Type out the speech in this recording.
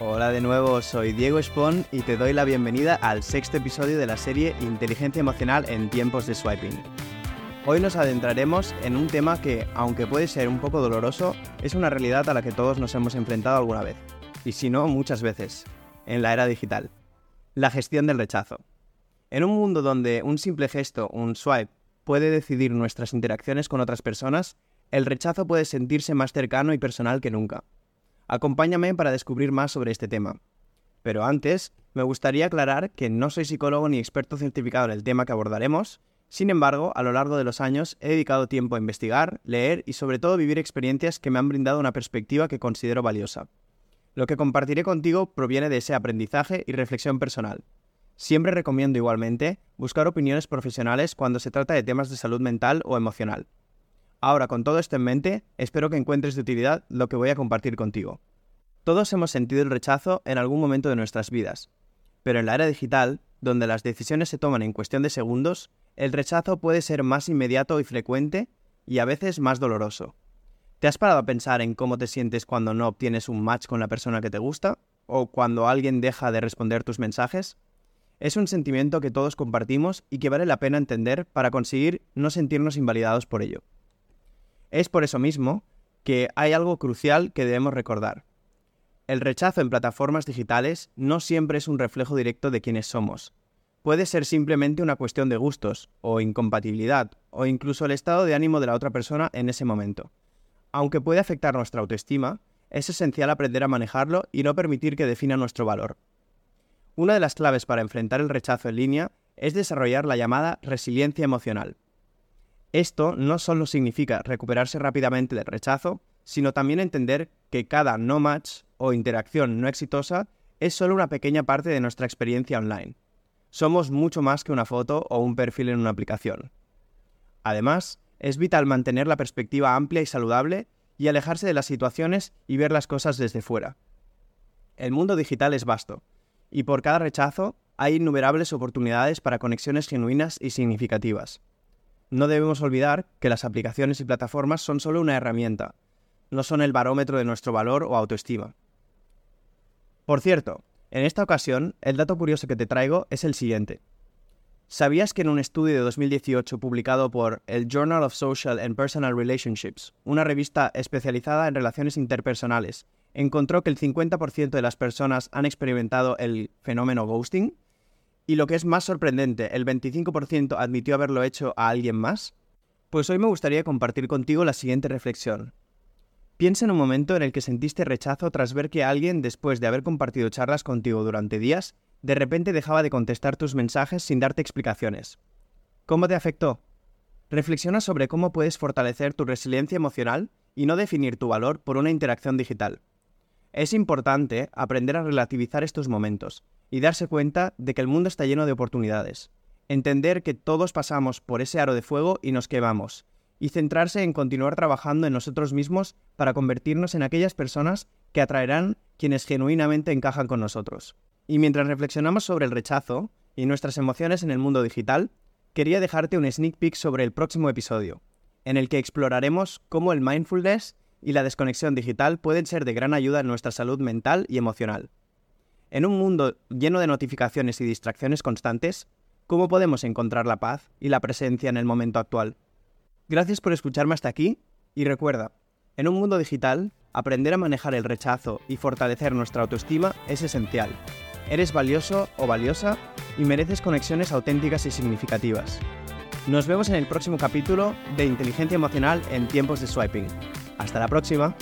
Hola de nuevo, soy Diego Spon y te doy la bienvenida al sexto episodio de la serie Inteligencia Emocional en tiempos de swiping. Hoy nos adentraremos en un tema que, aunque puede ser un poco doloroso, es una realidad a la que todos nos hemos enfrentado alguna vez, y si no, muchas veces, en la era digital. La gestión del rechazo. En un mundo donde un simple gesto, un swipe, puede decidir nuestras interacciones con otras personas, el rechazo puede sentirse más cercano y personal que nunca. Acompáñame para descubrir más sobre este tema. Pero antes, me gustaría aclarar que no soy psicólogo ni experto certificado en el tema que abordaremos, sin embargo, a lo largo de los años he dedicado tiempo a investigar, leer y sobre todo vivir experiencias que me han brindado una perspectiva que considero valiosa. Lo que compartiré contigo proviene de ese aprendizaje y reflexión personal. Siempre recomiendo igualmente buscar opiniones profesionales cuando se trata de temas de salud mental o emocional. Ahora, con todo esto en mente, espero que encuentres de utilidad lo que voy a compartir contigo. Todos hemos sentido el rechazo en algún momento de nuestras vidas, pero en la era digital, donde las decisiones se toman en cuestión de segundos, el rechazo puede ser más inmediato y frecuente y a veces más doloroso. ¿Te has parado a pensar en cómo te sientes cuando no obtienes un match con la persona que te gusta? ¿O cuando alguien deja de responder tus mensajes? Es un sentimiento que todos compartimos y que vale la pena entender para conseguir no sentirnos invalidados por ello. Es por eso mismo que hay algo crucial que debemos recordar. El rechazo en plataformas digitales no siempre es un reflejo directo de quiénes somos. Puede ser simplemente una cuestión de gustos, o incompatibilidad, o incluso el estado de ánimo de la otra persona en ese momento. Aunque puede afectar nuestra autoestima, es esencial aprender a manejarlo y no permitir que defina nuestro valor. Una de las claves para enfrentar el rechazo en línea es desarrollar la llamada resiliencia emocional. Esto no solo significa recuperarse rápidamente del rechazo, sino también entender que cada no match o interacción no exitosa es solo una pequeña parte de nuestra experiencia online. Somos mucho más que una foto o un perfil en una aplicación. Además, es vital mantener la perspectiva amplia y saludable y alejarse de las situaciones y ver las cosas desde fuera. El mundo digital es vasto, y por cada rechazo hay innumerables oportunidades para conexiones genuinas y significativas no debemos olvidar que las aplicaciones y plataformas son solo una herramienta, no son el barómetro de nuestro valor o autoestima. Por cierto, en esta ocasión, el dato curioso que te traigo es el siguiente. ¿Sabías que en un estudio de 2018 publicado por el Journal of Social and Personal Relationships, una revista especializada en relaciones interpersonales, encontró que el 50% de las personas han experimentado el fenómeno ghosting? Y lo que es más sorprendente, el 25% admitió haberlo hecho a alguien más. Pues hoy me gustaría compartir contigo la siguiente reflexión. Piensa en un momento en el que sentiste rechazo tras ver que alguien, después de haber compartido charlas contigo durante días, de repente dejaba de contestar tus mensajes sin darte explicaciones. ¿Cómo te afectó? Reflexiona sobre cómo puedes fortalecer tu resiliencia emocional y no definir tu valor por una interacción digital. Es importante aprender a relativizar estos momentos, y darse cuenta de que el mundo está lleno de oportunidades. Entender que todos pasamos por ese aro de fuego y nos quemamos. Y centrarse en continuar trabajando en nosotros mismos para convertirnos en aquellas personas que atraerán quienes genuinamente encajan con nosotros. Y mientras reflexionamos sobre el rechazo y nuestras emociones en el mundo digital, quería dejarte un sneak peek sobre el próximo episodio, en el que exploraremos cómo el mindfulness y la desconexión digital pueden ser de gran ayuda en nuestra salud mental y emocional. En un mundo lleno de notificaciones y distracciones constantes, ¿cómo podemos encontrar la paz y la presencia en el momento actual? Gracias por escucharme hasta aquí y recuerda, en un mundo digital, aprender a manejar el rechazo y fortalecer nuestra autoestima es esencial. Eres valioso o valiosa y mereces conexiones auténticas y significativas. Nos vemos en el próximo capítulo de Inteligencia Emocional en tiempos de swiping. Hasta la próxima.